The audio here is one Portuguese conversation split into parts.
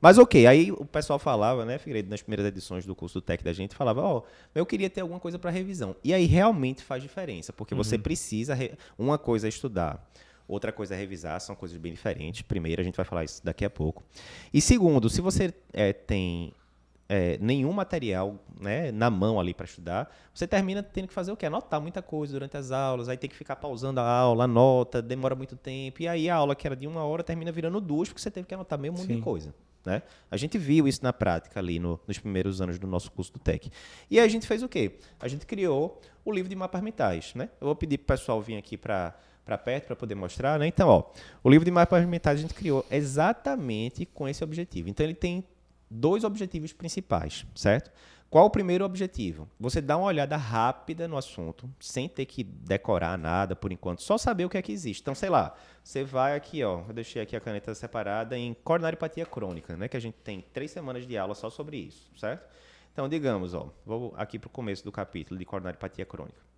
Mas ok, aí o pessoal falava, né, Figueiredo, nas primeiras edições do curso do TEC da gente, falava, ó, oh, eu queria ter alguma coisa para revisão. E aí realmente faz diferença, porque uhum. você precisa. Re... Uma coisa é estudar, outra coisa é revisar, são coisas bem diferentes. Primeiro, a gente vai falar isso daqui a pouco. E segundo, se você é, tem é, nenhum material né, na mão ali para estudar, você termina tendo que fazer o quê? Anotar muita coisa durante as aulas, aí tem que ficar pausando a aula, anota, demora muito tempo, e aí a aula que era de uma hora termina virando duas, porque você teve que anotar meio mundo de coisa. Né? A gente viu isso na prática ali no, nos primeiros anos do nosso curso do TEC. E aí a gente fez o quê? A gente criou o livro de mapas mentais. Né? Eu vou pedir para o pessoal vir aqui para para perto para poder mostrar, né? Então, ó, o livro de mapas mentais a gente criou exatamente com esse objetivo. Então ele tem dois objetivos principais, certo? Qual o primeiro objetivo? Você dá uma olhada rápida no assunto, sem ter que decorar nada por enquanto, só saber o que é que existe. Então, sei lá, você vai aqui, ó, eu deixei aqui a caneta separada em coronariopatia crônica, né? Que a gente tem três semanas de aula só sobre isso, certo? Então, digamos, ó, vou aqui para o começo do capítulo de coronariopatia crônica.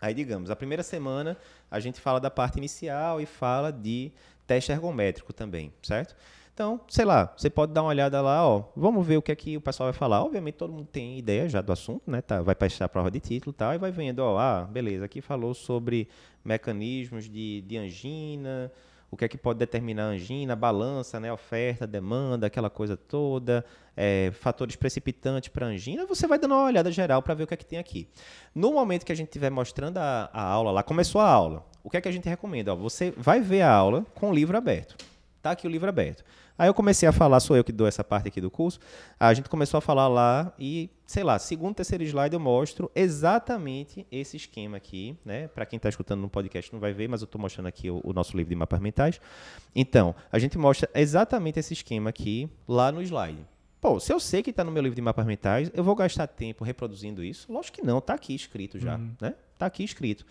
Aí, digamos, a primeira semana a gente fala da parte inicial e fala de teste ergométrico também, certo? Então, sei lá, você pode dar uma olhada lá, ó, vamos ver o que é que o pessoal vai falar. Obviamente todo mundo tem ideia já do assunto, né? Tá, vai prestar a prova de título e tal, e vai vendo, ó, ah, beleza, aqui falou sobre mecanismos de, de angina, o que é que pode determinar a angina, balança, né, oferta, demanda, aquela coisa toda, é, fatores precipitantes para angina, você vai dando uma olhada geral para ver o que é que tem aqui. No momento que a gente estiver mostrando a, a aula lá, começou a aula, o que é que a gente recomenda? Ó, você vai ver a aula com o livro aberto. Tá aqui o livro aberto. Aí eu comecei a falar, sou eu que dou essa parte aqui do curso. A gente começou a falar lá e, sei lá, segundo, terceiro slide eu mostro exatamente esse esquema aqui, né? Para quem está escutando no podcast não vai ver, mas eu estou mostrando aqui o, o, nosso livro de mapas mentais. Então, a gente mostra exatamente esse esquema aqui lá no slide. Pô, se eu sei que está no meu livro de mapas mentais, eu vou gastar tempo reproduzindo isso? Lógico que não, está aqui escrito já, uhum. né? Está aqui escrito.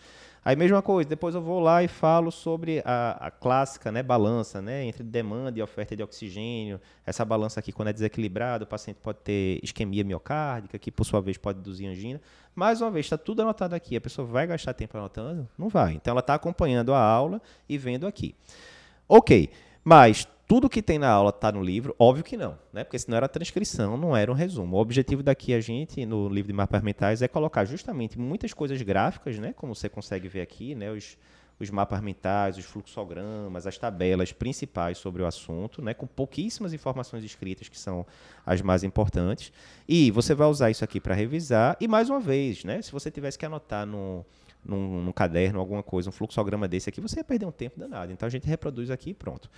Aí mesma coisa, depois eu vou lá e falo sobre a, a, clássica né, balança né, entre demanda e oferta de oxigênio. Essa balança aqui, quando é desequilibrada, o paciente pode ter isquemia miocárdica, que por sua vez pode induzir angina. Mais uma vez, está tudo anotado aqui. A pessoa vai gastar tempo anotando? Não vai. Então ela está acompanhando a aula e vendo aqui. Ok, mas tudo que tem na aula está no livro? Óbvio que não, né? Porque senão era transcrição, não era um resumo. O objetivo daqui a gente no livro de mapas mentais é colocar justamente muitas coisas gráficas, né? Como você consegue ver aqui, né? Os, os mapas mentais, os fluxogramas, as tabelas principais sobre o assunto, né, com pouquíssimas informações escritas que são as mais importantes. E você vai usar isso aqui para revisar. E mais uma vez, né, se você tivesse que anotar no, num, num, caderno, alguma coisa, um fluxograma desse aqui, você ia perder um tempo danado. Então a gente reproduz aqui e pronto.